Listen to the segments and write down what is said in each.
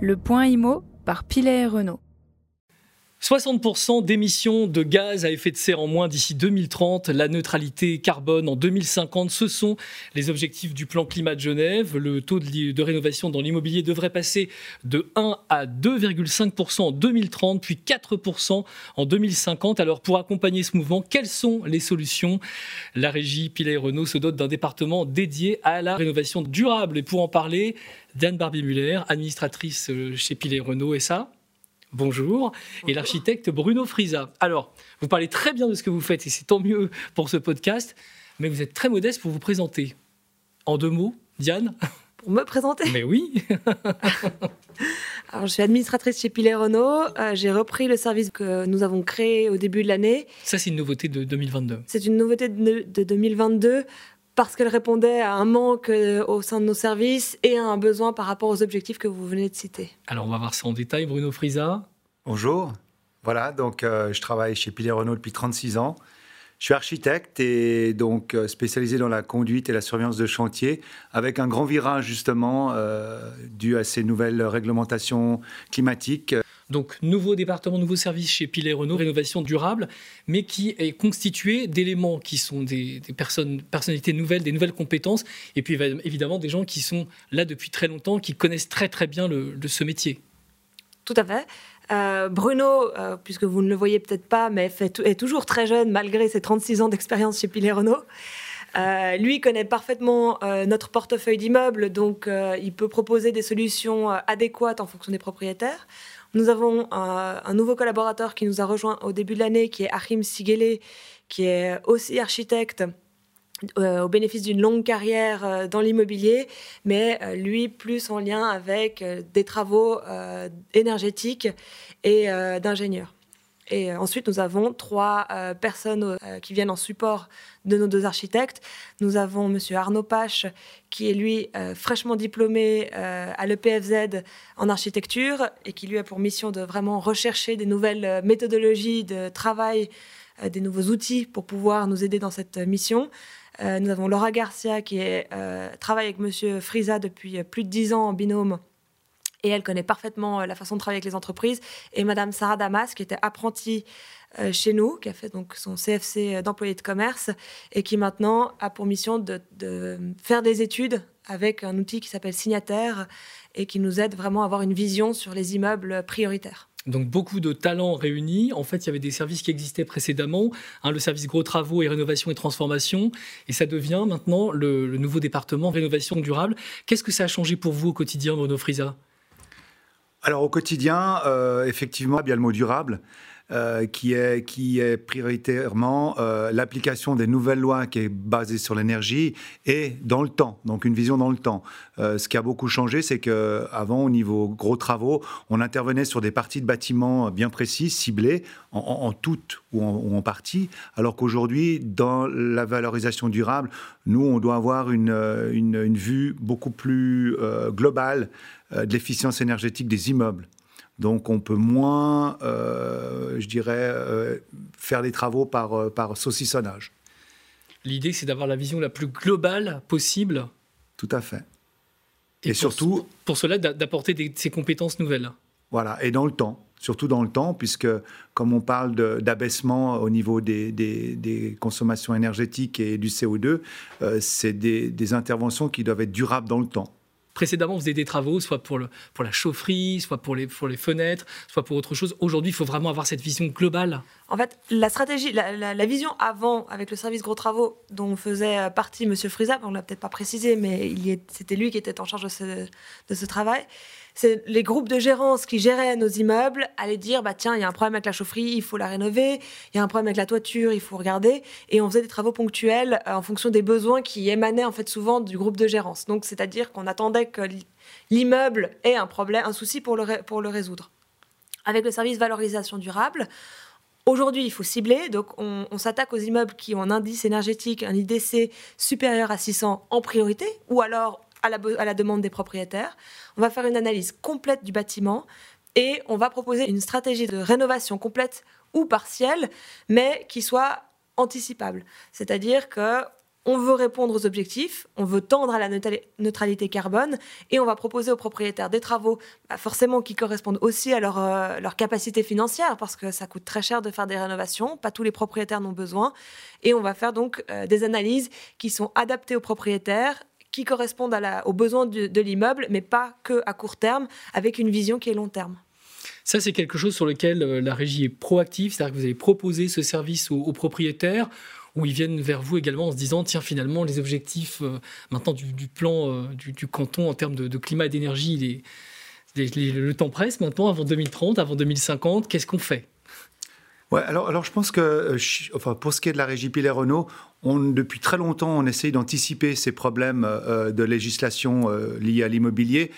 Le point IMO par Pilet et Renault. 60% d'émissions de gaz à effet de serre en moins d'ici 2030, la neutralité carbone en 2050, ce sont les objectifs du plan climat de Genève. Le taux de, rénovation dans l'immobilier devrait passer de 1 à 2,5% en 2030, puis 4% en 2050. Alors pour accompagner ce mouvement, quelles sont les solutions? La régie Pilet Renault se dote d'un département dédié à la rénovation durable. Et pour en parler, Diane Barbie-Muller, administratrice chez Pilet Renault, et ça? Bonjour, et l'architecte Bruno Frisa. Alors, vous parlez très bien de ce que vous faites et c'est tant mieux pour ce podcast, mais vous êtes très modeste pour vous présenter. En deux mots, Diane? Pour me présenter? Mais oui Alors, je suis administratrice chez Pilet Renault. Euh, j'ai repris le service que nous avons créé au début de l'année. Ça, c'est une nouveauté de 2022. C'est une nouveauté de, de 2022 parce qu'elle répondait à un manque euh, au sein de nos services et à un besoin par rapport aux objectifs que vous venez de citer. Alors on va voir ça en détail, Bruno Frisa. Bonjour, voilà, donc euh, je travaille chez Pilet Renault depuis 36 ans. Je suis architecte et donc euh, spécialisé dans la conduite et la surveillance de chantier, avec un grand virage justement dû à ces nouvelles réglementations climatiques. Donc, nouveau département, nouveau service chez Pilet Renault, rénovation durable, mais qui est constitué d'éléments qui sont des, personnalités nouvelles, des nouvelles compétences, et puis évidemment des gens qui sont là depuis très longtemps, qui connaissent très très bien le, ce métier. Tout à fait. Euh, Bruno, euh, puisque vous ne le voyez peut-être pas, mais est toujours très jeune malgré ses 36 ans d'expérience chez Pilet Renault. Euh, lui connaît parfaitement notre portefeuille d'immeubles, donc il peut proposer des solutions adéquates en fonction des propriétaires. Nous avons un, nouveau collaborateur qui nous a rejoint au début de l'année, qui est Achim Sigele, qui est aussi architecte euh, au bénéfice d'une longue carrière euh, dans l'immobilier, mais euh, lui plus en lien avec des travaux énergétiques et d'ingénieurs. Et ensuite, nous avons trois personnes qui viennent en support de nos deux architectes. Nous avons Monsieur Arnaud Pache, qui est lui euh, fraîchement diplômé euh, à l'EPFZ en architecture et qui lui a pour mission de vraiment rechercher des nouvelles euh, méthodologies de travail, des nouveaux outils pour pouvoir nous aider dans cette mission. nous avons Laura Garcia qui travaille avec Monsieur Frisa depuis plus de dix ans en binôme et elle connaît parfaitement la façon de travailler avec les entreprises. Et Madame Sarah Damas, qui était apprentie euh, chez nous, qui a fait donc son CFC euh, d'employé de commerce et qui maintenant a pour mission de, faire des études avec un outil qui s'appelle Signataire et qui nous aide vraiment à avoir une vision sur les immeubles prioritaires. Donc beaucoup de talents réunis. En fait, il y avait des services qui existaient précédemment, hein, le service gros travaux et rénovation et transformation, et ça devient maintenant le, nouveau département rénovation durable. Qu'est-ce que ça a changé pour vous au quotidien, Bruno Alors au quotidien, euh, effectivement, il y a le mot durable. Euh, qui, est, qui est prioritairement euh, l'application des nouvelles lois qui est basée sur l'énergie et dans le temps, donc une vision dans le temps. Ce qui a beaucoup changé, c'est qu'avant, au niveau gros travaux, on intervenait sur des parties de bâtiments bien précises, ciblées, en, en, toute ou en, partie, alors qu'aujourd'hui, dans la valorisation durable, nous, on doit avoir une, une vue beaucoup plus globale de l'efficience énergétique des immeubles. Donc on peut moins, euh, je dirais, euh, faire des travaux par, euh, par saucissonnage. L'idée, c'est d'avoir la vision la plus globale possible. Tout à fait. Et, surtout... Pour cela, d'apporter ces compétences nouvelles. Voilà, et dans le temps surtout dans le temps, puisque comme on parle d'abaissement au niveau des, des, consommations énergétiques et du CO2, c'est des, des, interventions qui doivent être durables dans le temps. Précédemment, on faisait des travaux, soit pour, le, pour la chaufferie, soit pour les, pour les fenêtres, soit pour autre chose. Aujourd'hui, il faut vraiment avoir cette vision globale. En fait, la stratégie, la, vision avant, avec le service gros travaux, dont faisait partie M. Frisa, on ne l'a peut-être pas précisé, mais c'était lui qui était en charge de ce, de ce travail, c'est les groupes de gérance qui géraient nos immeubles allaient dire bah tiens il y a un problème avec la chaufferie il faut la rénover. Il y a un problème avec la toiture il faut regarder. Et on faisait des travaux ponctuels euh, en fonction des besoins qui émanaient en fait souvent du groupe de gérance. Donc c'est à dire qu'on attendait que l'immeuble ait un problème un souci pour le pour le résoudre. Avec le service valorisation durable Aujourd'hui, il faut cibler, donc on, on s'attaque aux immeubles qui ont un indice énergétique, un IDC supérieur à 600 en priorité, ou alors à la, demande des propriétaires. On va faire une analyse complète du bâtiment et on va proposer une stratégie de rénovation complète ou partielle, mais qui soit anticipable. C'est-à-dire que on veut répondre aux objectifs, on veut tendre à la neutralité carbone et on va proposer aux propriétaires des travaux bah, forcément qui correspondent aussi à leur, euh, leur, capacité financière parce que ça coûte très cher de faire des rénovations, pas tous les propriétaires n'ont besoin et on va faire donc euh, des analyses qui sont adaptées aux propriétaires qui correspondent à la, aux besoins de, l'immeuble mais pas que à court terme avec une vision qui est long terme. Ça, c'est quelque chose sur lequel euh, la régie est proactive, c'est-à-dire que vous avez proposé ce service aux propriétaires où ils viennent vers vous également en se disant tiens finalement les objectifs euh, maintenant du, plan euh, du, canton en termes de, climat et d'énergie le temps presse maintenant avant 2030 avant 2050 qu'est-ce qu'on fait? Ouais, alors, alors je pense que, euh, enfin, pour ce qui est de la régie Pilet Renault, depuis très longtemps, on essaye d'anticiper ces problèmes de législation liés à l'immobilier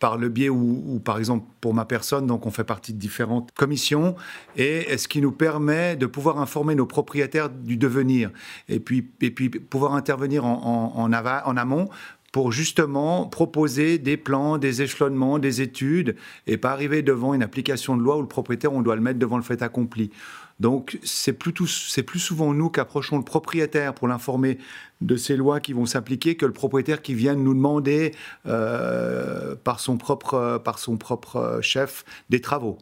par le biais où, par exemple, pour ma personne, donc on fait partie de différentes commissions, et ce qui nous permet de pouvoir informer nos propriétaires du devenir, et puis, et puis pouvoir intervenir en, en, en amont pour justement proposer des plans, des échelonnements, des études, et pas arriver devant une application de loi où le propriétaire, on doit le mettre devant le fait accompli. Donc c'est plus, souvent nous qu'approchons le propriétaire pour l'informer de ces lois qui vont s'appliquer que le propriétaire qui vient nous demander euh, par, son propre, par son propre chef des travaux.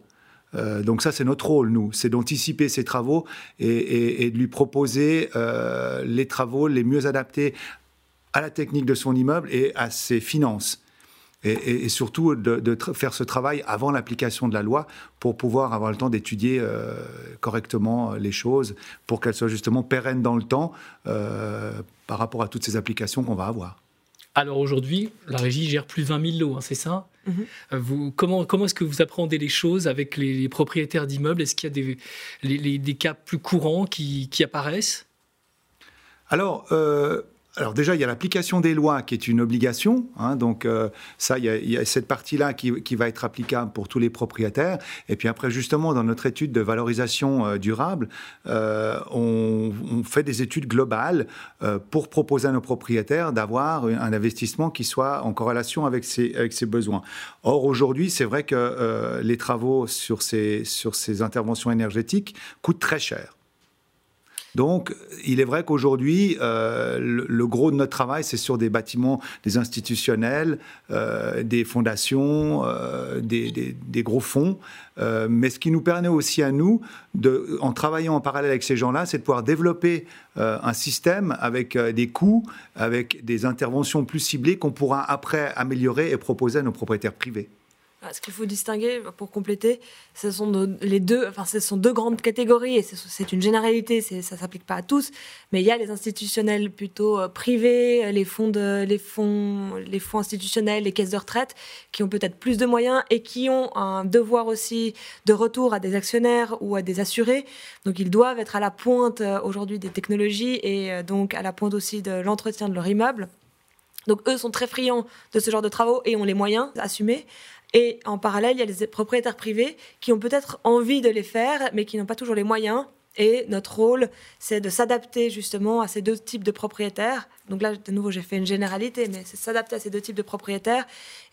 Euh, donc ça, c'est notre rôle, nous, c'est d'anticiper ces travaux et, de lui proposer euh, les travaux les mieux adaptés à la technique de son immeuble et à ses finances. Et, surtout de, faire ce travail avant l'application de la loi pour pouvoir avoir le temps d'étudier euh, correctement les choses, pour qu'elles soient justement pérennes dans le temps euh, par rapport à toutes ces applications qu'on va avoir. Alors aujourd'hui, la régie gère plus de 20 000 lots, hein, c'est ça? Euh, vous, Comment, comment est-ce que vous appréhendez les choses avec les, propriétaires d'immeubles? Est-ce qu'il y a des, des, cas plus courants qui, qui apparaissent? Alors, alors déjà, il y a l'application des lois qui est une obligation. Hein, donc euh, ça, il y, a, cette partie-là qui, va être applicable pour tous les propriétaires. Et puis après, justement, dans notre étude de valorisation euh, durable, euh, on, fait des études globales pour proposer à nos propriétaires d'avoir un investissement qui soit en corrélation avec ses, avec ses besoins. Or, aujourd'hui, c'est vrai que les travaux sur ces, sur ces interventions énergétiques coûtent très cher. Donc, il est vrai qu'aujourd'hui, euh, le, gros de notre travail, c'est sur des bâtiments, des institutionnels, euh, des fondations, euh, des, gros fonds. mais ce qui nous permet aussi à nous, en travaillant en parallèle avec ces gens-là, c'est de pouvoir développer un système avec des coûts, avec des interventions plus ciblées qu'on pourra après améliorer et proposer à nos propriétaires privés. Ce qu'il faut distinguer, pour compléter, ce sont les deux, enfin, ce sont deux grandes catégories et c'est une généralité, ça ne s'applique pas à tous, mais il y a les institutionnels plutôt euh, privés, les fonds, de, les, fonds, institutionnels, les caisses de retraite, qui ont peut-être plus de moyens et qui ont un devoir aussi de retour à des actionnaires ou à des assurés. Donc ils doivent être à la pointe euh, aujourd'hui des technologies et euh, donc à la pointe aussi de l'entretien de leur immeuble. Donc eux sont très friands de ce genre de travaux et ont les moyens d'assumer. Et en parallèle, il y a les propriétaires privés qui ont peut-être envie de les faire, mais qui n'ont pas toujours les moyens. Et notre rôle, c'est de s'adapter justement à ces deux types de propriétaires. Donc là, de nouveau, j'ai fait une généralité, mais c'est s'adapter à ces deux types de propriétaires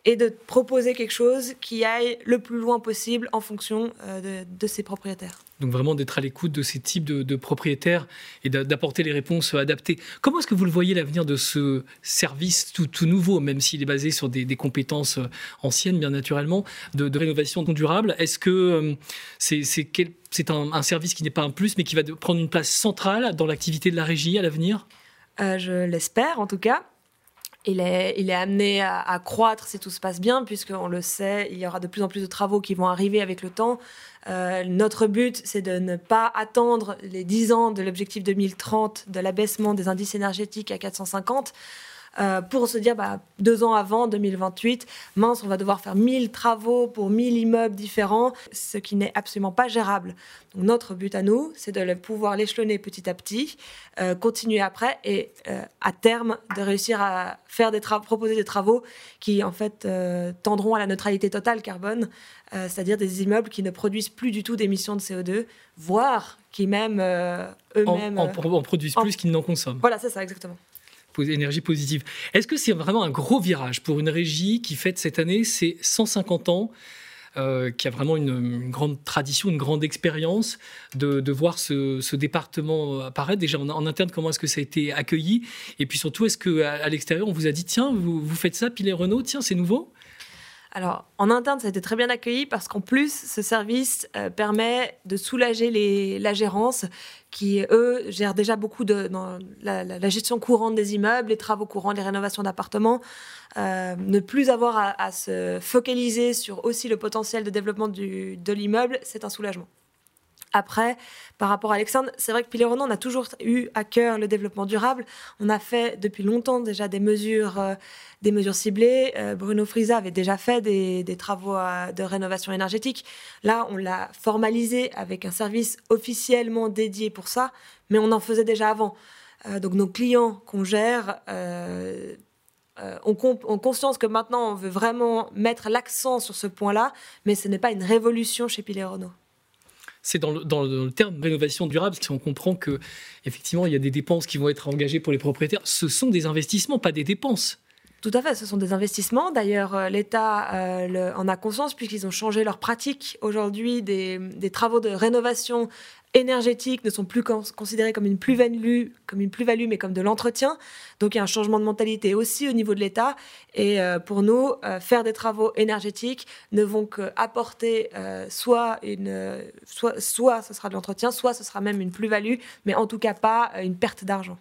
et de proposer quelque chose qui aille le plus loin possible en fonction euh, de ces propriétaires. Donc vraiment d'être à l'écoute de ces types de, propriétaires et d'apporter les réponses adaptées. Comment est-ce que vous le voyez l'avenir de ce service tout, nouveau, même s'il est basé sur des, compétences euh, anciennes, bien naturellement, de, rénovation durable? Est-ce que euh, c'est un, service qui n'est pas un plus, mais qui va prendre une place centrale dans l'activité de la régie à l'avenir? Euh, Je l'espère en tout cas il est, amené à, croître si tout se passe bien, puisqu'on le sait, il y aura de plus en plus de travaux qui vont arriver avec le temps. Euh, notre but, c'est de ne pas attendre les 10 ans de l'objectif 2030 de l'abaissement des indices énergétiques à 450 euh, pour se dire bah, deux ans avant 2028, mince, on va devoir faire 1000 travaux pour 1000 immeubles différents, ce qui n'est absolument pas gérable. Donc, notre but à nous, c'est de pouvoir l'échelonner petit à petit, euh, continuer après et euh, à terme de réussir à faire des proposer des travaux qui en fait tendront à la neutralité totale carbone, c'est-à-dire des immeubles qui ne produisent plus du tout d'émissions de CO2, voire qui même eux-mêmes en, produisent plus qu'ils n'en consomment. Voilà, c'est ça exactement énergie positive. Est-ce que c'est vraiment un gros virage pour une régie qui fête cette année ses 150 ans qui a vraiment une, grande tradition, une grande expérience de, voir ce, département apparaître? Déjà en, interne, comment est-ce que ça a été accueilli? Et puis surtout, est-ce qu'à l'extérieur, on vous a dit, tiens, vous, faites ça, Pilet Renault, tiens, c'est nouveau? Alors, en interne, ça a été très bien accueilli parce qu'en plus, ce service euh, permet de soulager les, la gérance qui, eux, gèrent déjà beaucoup de dans la, gestion courante des immeubles, les travaux courants, les rénovations d'appartements. Euh, ne plus avoir à, se focaliser sur aussi le potentiel de développement de l'immeuble, c'est un soulagement. Après, par rapport à Alexandre, c'est vrai que Pilet Renault, on a toujours eu à cœur le développement durable. On a fait depuis longtemps déjà des mesures, euh, des mesures ciblées. Euh, Bruno Frisa avait déjà fait des, travaux euh, de rénovation énergétique. Là, on l'a formalisé avec un service officiellement dédié pour ça, mais on en faisait déjà avant. donc nos clients qu'on gère ont, conscience que maintenant on veut vraiment mettre l'accent sur ce point-là, mais ce n'est pas une révolution chez Pilet Renault c'est dans, le, terme rénovation durable, parce qu'on comprend que effectivement il y a des dépenses qui vont être engagées pour les propriétaires. Ce sont des investissements, pas des dépenses. Tout à fait, ce sont des investissements. D'ailleurs, euh, l'État euh, en a conscience puisqu'ils ont changé leur pratique. Aujourd'hui, des, travaux de rénovation énergétique ne sont plus considérés comme une plus-value, plus-value, mais comme de l'entretien. Donc il y a un changement de mentalité aussi au niveau de l'État. Et euh, pour nous, faire des travaux énergétiques ne vont qu'apporter soit une, soit, soit ce sera de l'entretien, soit ce sera même une plus-value, mais en tout cas pas une perte d'argent.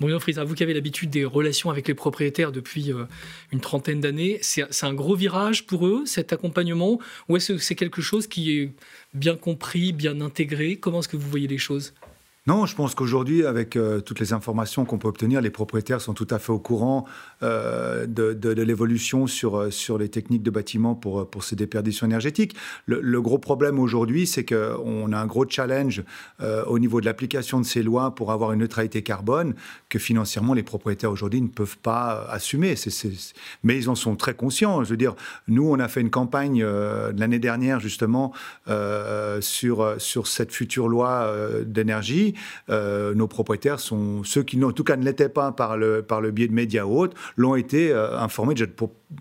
Bruno Frisa, vous qui avez l'habitude des relations avec les propriétaires depuis euh, une trentaine d'années, c'est un gros virage pour eux, cet accompagnement Ou est-ce que c'est quelque chose qui est bien compris, bien intégré? Comment est-ce que vous voyez les choses? Non, je pense qu'aujourd'hui, avec euh, toutes les informations qu'on peut obtenir, les propriétaires sont tout à fait au courant euh, de, l'évolution sur, euh, sur les techniques de bâtiment pour, pour ces déperditions énergétiques. Le, gros problème aujourd'hui, c'est qu'on a un gros challenge au niveau de l'application de ces lois pour avoir une neutralité carbone que financièrement les propriétaires aujourd'hui ne peuvent pas assumer. Mais ils en sont très conscients. Je veux dire, nous, on a fait une campagne l'année dernière justement sur, sur cette future loi d'énergie euh, nos propriétaires sont ceux qui, en tout cas, ne l'étaient pas par le, par le biais de médias ou autres, l'ont été euh, informés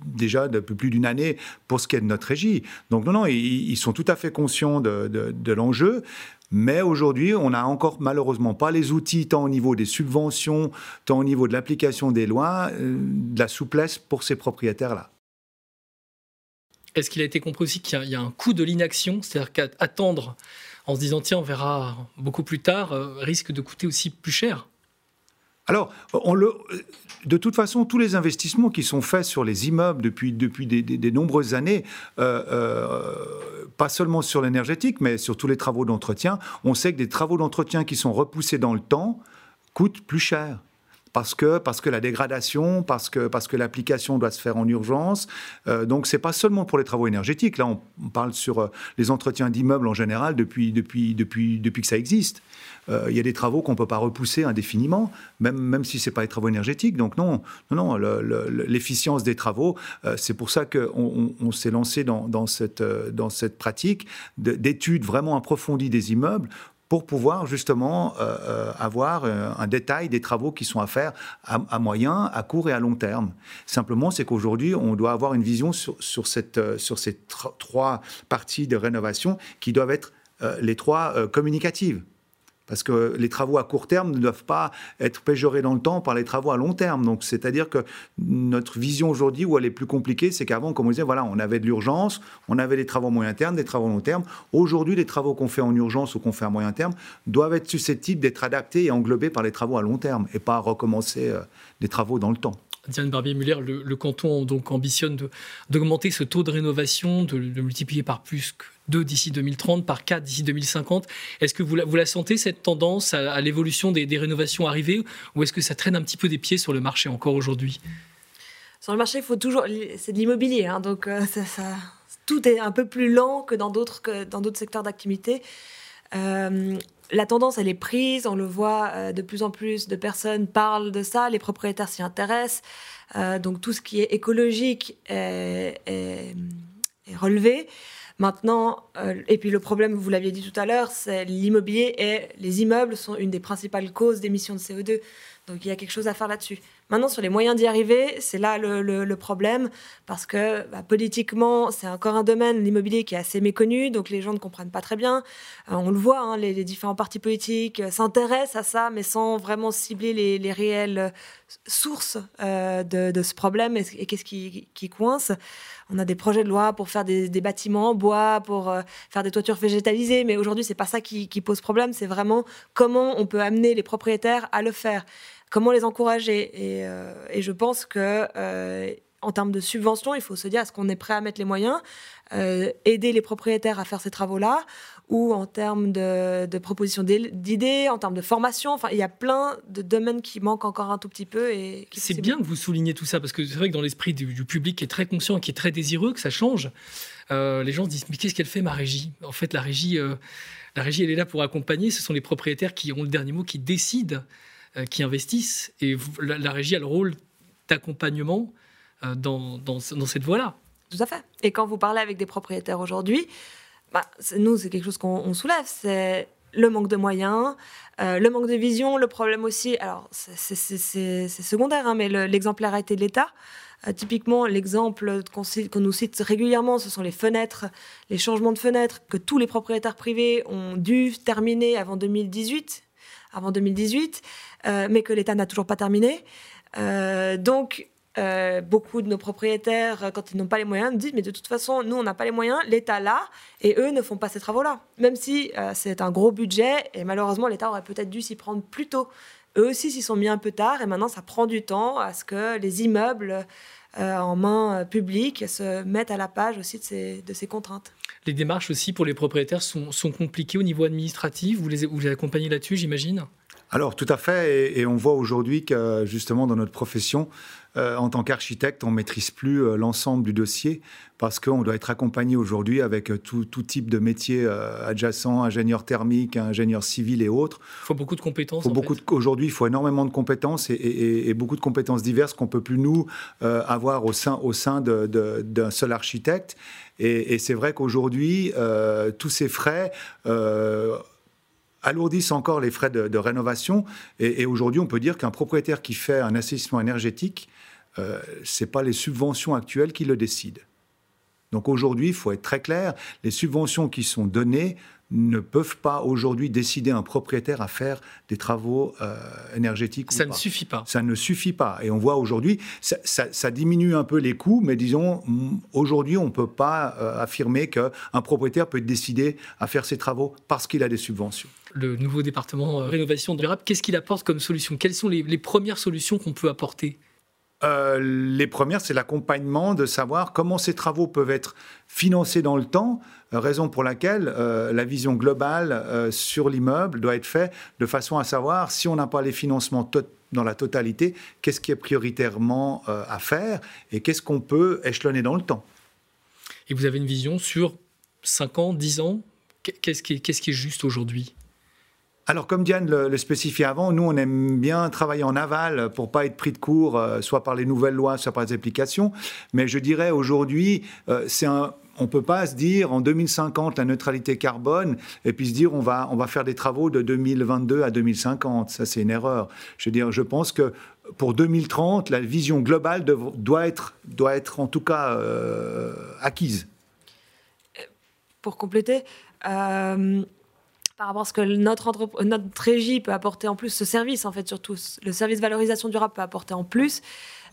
déjà, depuis plus d'une année pour ce qui est de notre régie. Donc non, non, ils, sont tout à fait conscients de, de, l'enjeu. Mais aujourd'hui, on n'a encore malheureusement pas les outils, tant au niveau des subventions, tant au niveau de l'application des lois, euh, de la souplesse pour ces propriétaires-là. Est-ce qu'il a été compris aussi qu'il y, a un coût de l'inaction, c'est-à-dire qu'attendre en se disant tiens, on verra beaucoup plus tard, euh, risque de coûter aussi plus cher. Alors, de toute façon, tous les investissements qui sont faits sur les immeubles depuis, depuis des, nombreuses années, euh, euh, pas seulement sur l'énergétique, mais sur tous les travaux d'entretien, on sait que des travaux d'entretien qui sont repoussés dans le temps coûtent plus cher parce que, parce que la dégradation, parce que, parce que l'application doit se faire en urgence. Euh, donc, ce n'est pas seulement pour les travaux énergétiques. Là, on, parle sur euh, les entretiens d'immeubles en général depuis, depuis, depuis, depuis que ça existe. Euh, il y a des travaux qu'on ne peut pas repousser indéfiniment, même, même si ce n'est pas les travaux énergétiques. Donc, non, non, l'efficience des travaux, c'est pour ça qu'on on, s'est lancé dans, dans, cette, dans cette pratique d'études vraiment approfondies des immeubles pour pouvoir justement euh, euh, avoir euh, un détail des travaux qui sont à faire à, moyen, à court et à long terme. Simplement, c'est qu'aujourd'hui, on doit avoir une vision sur, ces trois parties de rénovation qui doivent être les trois communicatives. Parce que les travaux à court terme ne doivent pas être péjorés dans le temps par les travaux à long terme. Donc, c'est-à-dire que notre vision aujourd'hui, où elle est plus compliquée, c'est qu'avant, comme on disait, voilà, on avait de l'urgence, on avait des travaux à moyen terme, des travaux à long terme. Aujourd'hui, les travaux qu'on fait en urgence ou qu'on fait à moyen terme doivent être susceptibles d'être adaptés et englobés par les travaux à long terme et pas recommencer euh, des travaux dans le temps. Diane Barbier-Muller, le, canton donc ambitionne d'augmenter ce taux de rénovation, de, de multiplier par plus que 2 d'ici 2030, par 4 d'ici 2050. Est-ce que vous la, sentez, cette tendance à, l'évolution des, rénovations arrivées, ou est-ce que ça traîne un petit peu des pieds sur le marché encore aujourd'hui? Sur le marché, il faut toujours. C'est de l'immobilier, hein, donc euh, tout est un peu plus lent que dans d'autres secteurs d'activité. Euh, la tendance, elle est prise, on le voit, euh, de plus en plus de personnes parlent de ça, les propriétaires s'y intéressent, donc tout ce qui est écologique est, est relevé. Maintenant, euh, et puis le problème, vous l'aviez dit tout à l'heure, c'est l'immobilier et les immeubles sont une des principales causes d'émissions de CO2. Donc il y a quelque chose à faire là-dessus. Maintenant, sur les moyens d'y arriver, c'est là le, problème, parce que bah, politiquement, c'est encore un domaine, l'immobilier, qui est assez méconnu, donc les gens ne comprennent pas très bien. Euh, on le voit, hein, les, différents partis politiques euh, s'intéressent à ça, mais sans vraiment cibler les, réelles sources euh, de, ce problème et, qu'est-ce qui, coince. On a des projets de loi pour faire des, bâtiments en bois, pour faire des toitures végétalisées, mais aujourd'hui, c'est pas ça qui pose problème, c'est vraiment comment on peut amener les propriétaires à le faire comment les encourager. Et, euh, je pense que euh, en termes de subventions, il faut se dire est-ce qu'on est prêt à mettre les moyens, euh, aider les propriétaires à faire ces travaux-là, ou en termes de, propositions d'idées, en termes de formation. Enfin, il y a plein de domaines qui manquent encore un tout petit peu. Et c'est bien que vous soulignez tout ça, parce que c'est vrai que dans l'esprit du, public qui est très conscient et qui est très désireux que ça change, les gens se disent mais qu'est-ce qu'elle fait ma régie? En fait, la régie, la régie, elle est là pour accompagner. Ce sont les propriétaires qui ont le dernier mot, qui décident qui investissent. Et la, régie a le rôle d'accompagnement euh, dans, dans, cette voie-là. Tout à fait. Et quand vous parlez avec des propriétaires aujourd'hui, bah, nous, c'est quelque chose qu'on soulève, c'est le manque de moyens, euh, le manque de vision, le problème aussi, alors c'est secondaire, hein, mais l'exemplarité de l'État. typiquement, l'exemple qu'on nous cite régulièrement, ce sont les fenêtres, les changements de fenêtres que tous les propriétaires privés ont dû terminer avant 2018 avant 2018, euh, mais que l'État n'a toujours pas terminé. Euh, donc, euh, beaucoup de nos propriétaires, quand ils n'ont pas les moyens, nous disent mais de toute façon, nous on n'a pas les moyens, l'État l'a, et eux ne font pas ces travaux-là. Même si c'est un gros budget, et malheureusement l'État aurait peut-être dû s'y prendre plus tôt. Eux aussi s'y sont mis un peu tard, et maintenant ça prend du temps à ce que les immeubles en main publique se mettent à la page aussi de ces, de ces contraintes. Les démarches aussi pour les propriétaires sont, compliquées au niveau administratif? Vous les accompagnez là-dessus, j'imagine? Alors tout à fait, et, on voit aujourd'hui que justement dans notre profession, euh, en tant qu'architecte, on maîtrise plus euh, l'ensemble du dossier parce qu'on doit être accompagné aujourd'hui avec euh, tout, type de métiers adjacents, ingénieur thermique, ingénieur civil et autres. Il faut beaucoup de compétences. Aujourd'hui, il faut énormément de compétences et, beaucoup de compétences diverses qu'on peut plus nous avoir au sein, au sein d'un seul architecte. Et, c'est vrai qu'aujourd'hui, tous ces frais alourdissent encore les frais de, rénovation. Et, aujourd'hui, on peut dire qu'un propriétaire qui fait un assainissement énergétique, euh, ce n'est pas les subventions actuelles qui le décident. Donc aujourd'hui, il faut être très clair, les subventions qui sont données ne peuvent pas aujourd'hui décider un propriétaire à faire des travaux euh, énergétiques. Ça ne suffit pas. Ça ne suffit pas. Et on voit aujourd'hui, ça, diminue un peu les coûts, mais disons, aujourd'hui, on ne peut pas euh, affirmer qu'un propriétaire peut décider à faire ses travaux parce qu'il a des subventions. Le nouveau département euh, rénovation durable, qu'est-ce qu'il apporte comme solution? Quelles sont les premières solutions qu'on peut apporter? Euh, les premières, c'est l'accompagnement de savoir comment ces travaux peuvent être financés dans le temps, euh, raison pour laquelle euh, la vision globale sur l'immeuble doit être faite de façon à savoir si on n'a pas les financements dans la totalité, qu'est-ce qui est prioritairement à faire et qu'est-ce qu'on peut échelonner dans le temps. Et vous avez une vision sur 5 ans, 10 ans? Qu'est-ce qui, qui est juste aujourd'hui? Alors, comme Diane le, spécifiait avant, nous, on aime bien travailler en aval pour pas être pris de court, euh, soit par les nouvelles lois, soit par les applications. Mais je dirais aujourd'hui, euh, c'est un, on peut pas se dire en 2050 la neutralité carbone et puis se dire on va, on va faire des travaux de 2022 à 2050. Ça, c'est une erreur. Je veux dire, je pense que pour 2030, la vision globale doit, être, doit être en tout cas euh, acquise. Pour compléter, par rapport à ce que notre, notre régie peut apporter en plus, ce service en fait surtout, le service valorisation durable peut apporter en plus.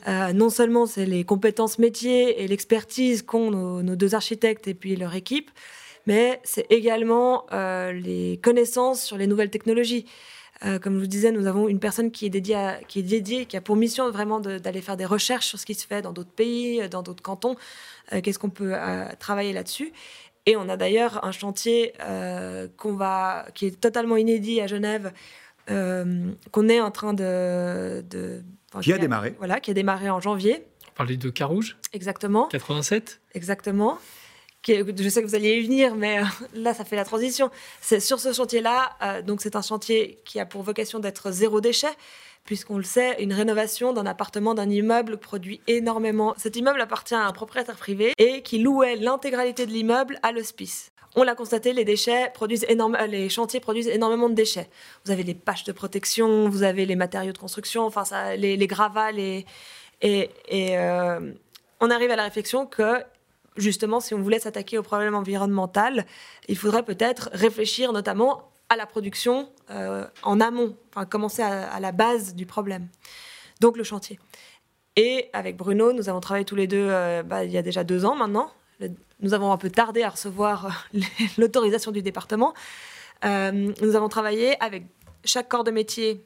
Euh, non seulement c'est les compétences métiers et l'expertise qu'ont nos, deux architectes et puis leur équipe, mais c'est également euh, les connaissances sur les nouvelles technologies. Euh, comme je vous disais, nous avons une personne qui est dédiée, qui est dédiée, qui a pour mission vraiment d'aller faire des recherches sur ce qui se fait dans d'autres pays, dans d'autres cantons. Qu'est-ce qu'on peut travailler là-dessus? Et on a d'ailleurs un chantier euh, qu'on va, qui est totalement inédit à Genève, euh, qu'on est en train de, qui, a, démarré. Voilà, qui a démarré en janvier. On parlait de Carouge. Exactement. 87. Exactement. je sais que vous alliez y venir, mais là, ça fait la transition. C'est sur ce chantier-là, donc c'est un chantier qui a pour vocation d'être zéro déchet puisqu'on le sait, une rénovation d'un appartement, d'un immeuble produit énormément. Cet immeuble appartient à un propriétaire privé et qui louait l'intégralité de l'immeuble à l'hospice. On l'a constaté, les déchets produisent euh, les chantiers produisent énormément de déchets. Vous avez les paches de protection, vous avez les matériaux de construction, enfin ça, les, gravats, et, euh, on arrive à la réflexion que justement, si on voulait s'attaquer au problème environnemental, il faudrait peut-être réfléchir notamment à la production euh, en amont, enfin commencer à, la base du problème. Donc le chantier. Et avec Bruno, nous avons travaillé tous les deux euh, bah, il y a déjà deux ans maintenant. nous avons un peu tardé à recevoir l'autorisation du département. Euh, nous avons travaillé avec chaque corps de métier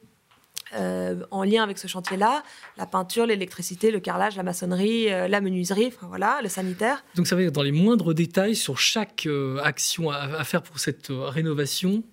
en lien avec ce chantier-là, la peinture, l'électricité, le carrelage, la maçonnerie, la menuiserie, enfin, voilà, le sanitaire. Donc ça veut dire dans les moindres détails sur chaque action à, faire pour cette rénovation,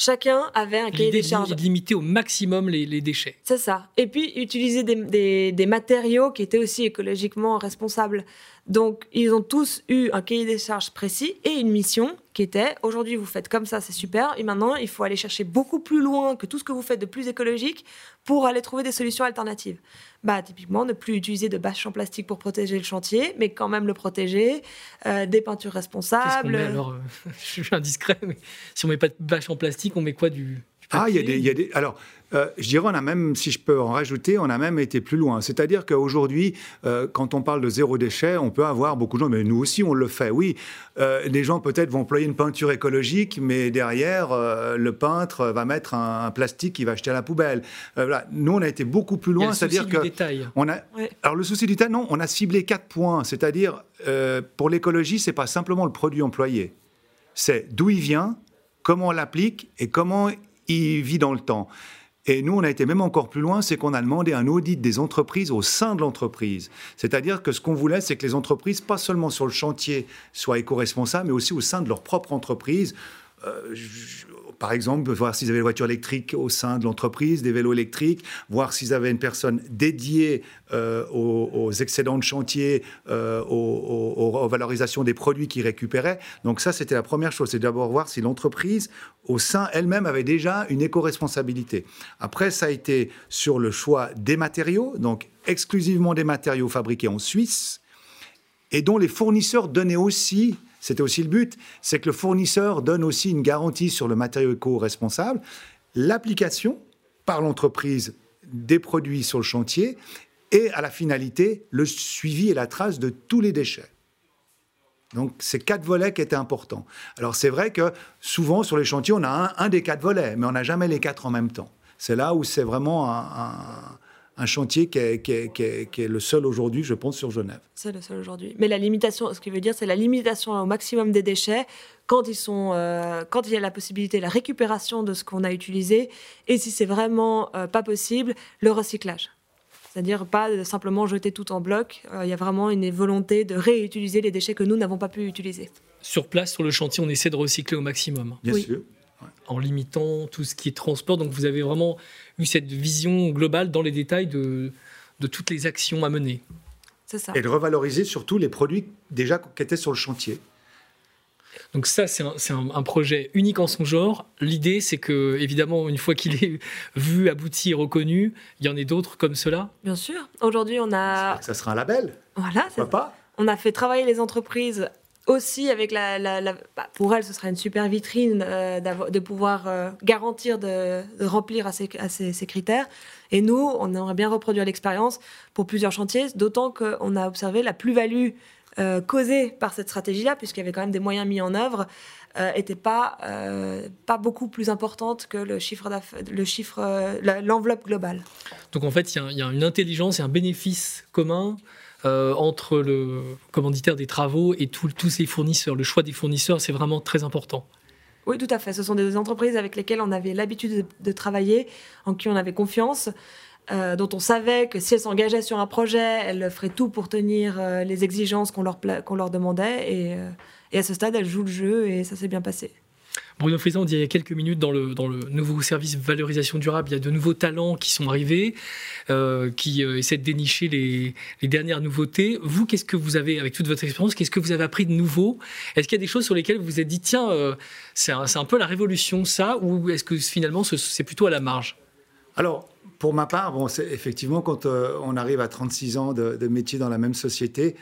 Chacun avait un cahier des charges. de limiter au maximum les, déchets. C'est ça. Et puis utiliser des, matériaux qui étaient aussi écologiquement responsables. Donc ils ont tous eu un cahier des charges précis et une mission qui était aujourd'hui vous faites comme ça, c'est super. Et maintenant il faut aller chercher beaucoup plus loin que tout ce que vous faites de plus écologique pour aller trouver des solutions alternatives bah, typiquement, ne plus utiliser de bâches en plastique pour protéger le chantier, mais quand même le protéger, euh, des peintures responsables. alors, euh, je suis indiscret, mais si on met pas de bâches en plastique, on met quoi du, ah, il y, a des, il y a des. Alors, euh, je dirais, on a même, si je peux en rajouter, on a même été plus loin. C'est-à-dire qu'aujourd'hui, euh, quand on parle de zéro déchet, on peut avoir beaucoup de gens, mais nous aussi, on le fait. Oui, euh, les gens peut-être vont employer une peinture écologique, mais derrière, le peintre va mettre un, plastique qu'il va acheter à la poubelle. voilà. Nous, on a été beaucoup plus loin. C'est-à-dire que détail. on a. Alors, le souci du détail, non, on a ciblé quatre points. C'est-à-dire, pour l'écologie, c'est pas simplement le produit employé. C'est d'où il vient, comment on l'applique et comment il vit dans le temps. Et nous, on a été même encore plus loin, c'est qu'on a demandé un audit des entreprises au sein de l'entreprise. C'est-à-dire que ce qu'on voulait, c'est que les entreprises, pas seulement sur le chantier, soient éco-responsables, mais aussi au sein de leur propre entreprise. Euh, par exemple, voir s'ils avaient des voitures électriques au sein de l'entreprise, des vélos électriques, voir s'ils avaient une personne dédiée euh, aux, excédents de chantier, euh, aux, valorisations des produits qu'ils récupéraient. Donc ça, c'était la première chose, c'est d'abord voir si l'entreprise, au sein elle-même, avait déjà une éco-responsabilité. Après, ça a été sur le choix des matériaux, donc exclusivement des matériaux fabriqués en Suisse, et dont les fournisseurs donnaient aussi c'était aussi le but, c'est que le fournisseur donne aussi une garantie sur le matériau éco-responsable, l'application par l'entreprise des produits sur le chantier et à la finalité, le suivi et la trace de tous les déchets. Donc, c'est quatre volets qui étaient importants. Alors, c'est vrai que souvent, sur les chantiers, on a un, des quatre volets, mais on n'a jamais les quatre en même temps. C'est là où c'est vraiment un chantier qui est, le seul aujourd'hui, je pense, sur Genève. C'est le seul aujourd'hui. Mais la limitation, ce qui veut dire, c'est la limitation au maximum des déchets quand, ils sont, euh, quand il y a la possibilité, la récupération de ce qu'on a utilisé, et si c'est vraiment euh, pas possible, le recyclage. C'est-à-dire pas simplement jeter tout en bloc. Euh, il y a vraiment une volonté de réutiliser les déchets que nous n'avons pas pu utiliser. Sur place, sur le chantier, on essaie de recycler au maximum. Bien sûr en limitant tout ce qui est transport. Donc vous avez vraiment eu cette vision globale dans les détails de, de toutes les actions à mener. C'est ça. Et de revaloriser surtout les produits déjà qui étaient sur le chantier. Donc ça, c'est un, un, projet unique en son genre. L'idée, c'est que, évidemment, une fois qu'il est vu, abouti et reconnu, il y en ait d'autres comme cela. Bien sûr. Aujourd'hui, on a... Ça sera un label. Voilà. Pourquoi pas? On a fait travailler les entreprises aussi avec la, bah, pour elle ce sera une super vitrine euh, de pouvoir euh, garantir de, remplir à ces, critères. Et nous on aimerait bien reproduire l'expérience pour plusieurs chantiers d'autant qu'on a observé la plus-value euh, causée par cette stratégie là puisqu'il y avait quand même des moyens mis en œuvre n'était pas pas beaucoup plus importante que le chiffre le chiffre l'enveloppe globale. Donc en fait il y, y, a une intelligence et un bénéfice commun euh, entre le commanditaire des travaux et tous ces fournisseurs. Le choix des fournisseurs, c'est vraiment très important. Oui, tout à fait. Ce sont des entreprises avec lesquelles on avait l'habitude de, travailler, en qui on avait confiance. Euh, dont on savait que si elles s'engageaient sur un projet, elles feraient tout pour tenir euh, les exigences qu'on leur, qu'on leur demandait. Et, à ce stade, elles jouent le jeu et ça s'est bien passé. Bruno Frisan, on dit il y a quelques minutes dans le, nouveau service valorisation durable, il y a de nouveaux talents qui sont arrivés, euh, qui euh, essaient de dénicher les, dernières nouveautés. Vous, qu'est-ce que vous avez, avec toute votre expérience, qu'est-ce que vous avez appris de nouveau? Est-ce qu'il y a des choses sur lesquelles vous vous êtes dit, tiens, euh, c'est un, peu la révolution, ça, ou est-ce que finalement c'est plutôt à la marge? Alors, pour ma part, bon, effectivement, quand on arrive à 36 ans de métier dans la même société,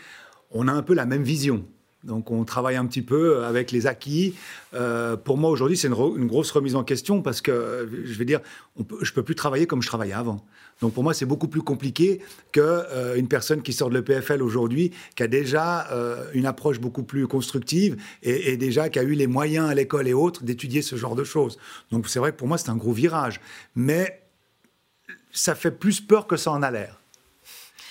on a un peu la même vision. Donc on travaille un petit peu avec les acquis. Euh, pour moi aujourd'hui, c'est une, une, grosse remise en question parce que je vais dire, je peux plus travailler comme je travaillais avant. Donc pour moi, c'est beaucoup plus compliqué qu'une euh, personne qui sort de l'EPFL aujourd'hui, qui a déjà euh, une approche beaucoup plus constructive et, et, déjà qui a eu les moyens à l'école et autres d'étudier ce genre de choses. Donc c'est vrai que pour moi, c'est un gros virage. Mais ça fait plus peur que ça en a l'air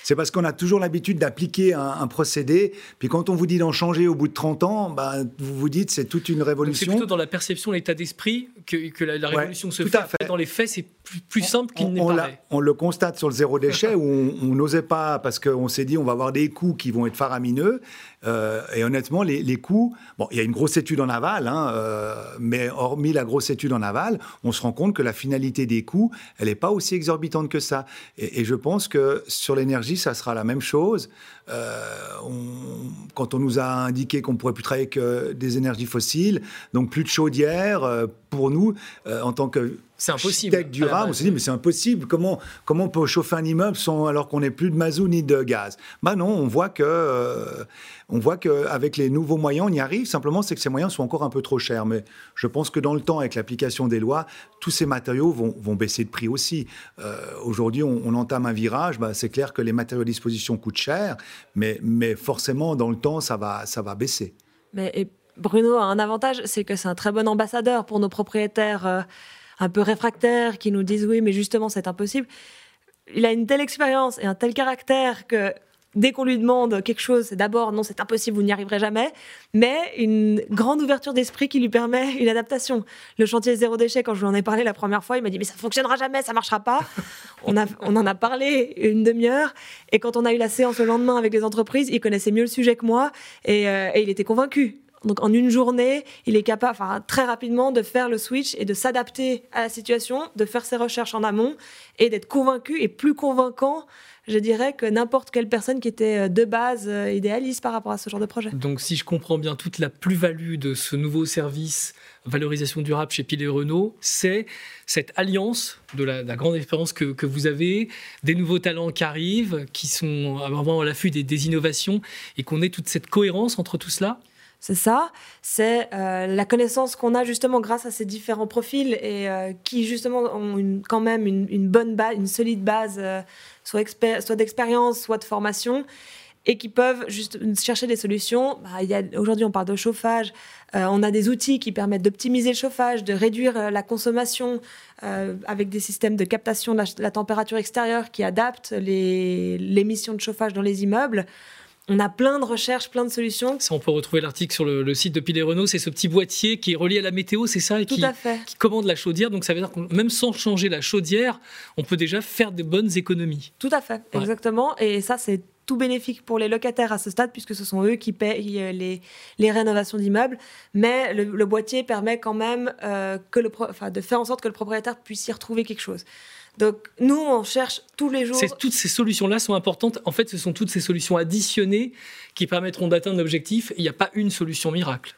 c'est parce qu'on a toujours l'habitude d'appliquer un, procédé. Puis quand on vous dit d'en changer au bout de 30 ans, ben, vous vous dites c'est toute une révolution. C'est plutôt dans la perception, l'état d'esprit que, que, la, révolution se fait. fait. Dans les faits, c'est plus, simple qu'il n'est paraît. On le constate sur le zéro déchet où on n'osait pas parce qu'on s'est dit on va avoir des coûts qui vont être faramineux. Euh, et honnêtement, les, coûts, bon, il y a une grosse étude en aval, hein, euh, mais hormis la grosse étude en aval, on se rend compte que la finalité des coûts, elle n'est pas aussi exorbitante que ça. Et, et je pense que sur l'énergie, ça sera la même chose. Euh, on, quand on nous a indiqué qu'on pourrait plus travailler que des énergies fossiles, donc plus de chaudière, euh, pour nous, euh, en tant que c'est impossible. durable, on s'est dit, mais c'est impossible. Comment, comment on peut chauffer un immeuble sans, alors qu'on n'ait plus de mazout ni de gaz? Bah non, on voit que, euh, on voit qu'avec les nouveaux moyens, on y arrive. Simplement, c'est que ces moyens sont encore un peu trop chers. Mais je pense que dans le temps, avec l'application des lois, tous ces matériaux vont, vont baisser de prix aussi. Euh, aujourd'hui, on, on, entame un virage. Bah, c'est clair que les matériaux à disposition coûtent cher, mais, mais forcément, dans le temps, ça va, ça va baisser. Mais Bruno a un avantage, c'est que c'est un très bon ambassadeur pour nos propriétaires. Euh un peu réfractaires qui nous disent oui, mais justement, c'est impossible. Il a une telle expérience et un tel caractère que dès qu'on lui demande quelque chose, c'est d'abord non, c'est impossible, vous n'y arriverez jamais, mais une grande ouverture d'esprit qui lui permet une adaptation. Le chantier zéro déchet, quand je lui en ai parlé la première fois, il m'a dit mais ça fonctionnera jamais, ça marchera pas. on, a, on en a parlé une demi-heure et quand on a eu la séance le lendemain avec les entreprises, il connaissait mieux le sujet que moi et, euh, et il était convaincu. Donc en une journée, il est capable, enfin très rapidement, de faire le switch et de s'adapter à la situation, de faire ses recherches en amont et d'être convaincu et plus convaincant je dirais que n'importe quelle personne qui était euh, de base euh, idéaliste par rapport à ce genre de projet. Donc si je comprends bien, toute la plus-value de ce nouveau service valorisation durable chez Pilet Renault, c'est cette alliance de la, de la grande expérience que, que, vous avez, des nouveaux talents qui arrivent, qui sont vraiment à l'affût des, des innovations, et qu'on ait toute cette cohérence entre tout cela? C'est ça, c'est euh, la connaissance qu'on a justement grâce à ces différents profils et euh, qui justement ont quand même une, bonne base, une solide base, euh, soit, soit d'expérience, soit de formation, et qui peuvent juste chercher des solutions. Bah, Aujourd'hui, on parle de chauffage, on a des outils qui permettent d'optimiser le chauffage, de réduire la consommation avec des systèmes de captation de la, la température extérieure qui adaptent l'émission de chauffage dans les immeubles. On a plein de recherches, plein de solutions. Ça, on peut retrouver l'article sur le, le, site de Pilet Renault. C'est ce petit boîtier qui est relié à la météo, c'est ça, et Tout qui, à fait. qui commande la chaudière. Donc ça veut dire que même sans changer la chaudière, on peut déjà faire de bonnes économies. Tout à fait, ouais. exactement. Et ça, c'est tout bénéfique pour les locataires à ce stade, puisque ce sont eux qui payent euh, les, les rénovations d'immeubles. Mais le, le, boîtier permet quand même euh, que le enfin, de faire en sorte que le propriétaire puisse y retrouver quelque chose. Donc nous, on cherche tous les jours. Toutes ces solutions-là sont importantes. En fait, ce sont toutes ces solutions additionnées qui permettront d'atteindre l'objectif. Il n'y a pas une solution miracle.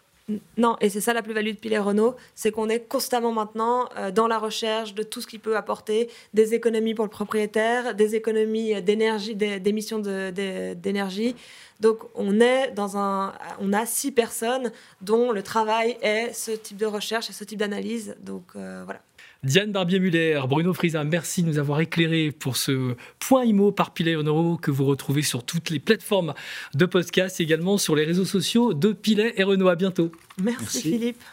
Non, et c'est ça la plus-value de Pilet Renault, c'est qu'on est constamment maintenant euh, dans la recherche de tout ce qui peut apporter des économies pour le propriétaire, des économies d'énergie, d'émissions d'énergie. Donc on est dans un, on a six personnes dont le travail est ce type de recherche et ce type d'analyse. Donc euh, voilà. Diane Barbier-Muller, Bruno Frisa, merci de nous avoir éclairé pour ce point IMO par Pilet Renault que vous retrouvez sur toutes les plateformes de podcast et également sur les réseaux sociaux de Pilet et Renault. À bientôt. Merci, merci. Philippe.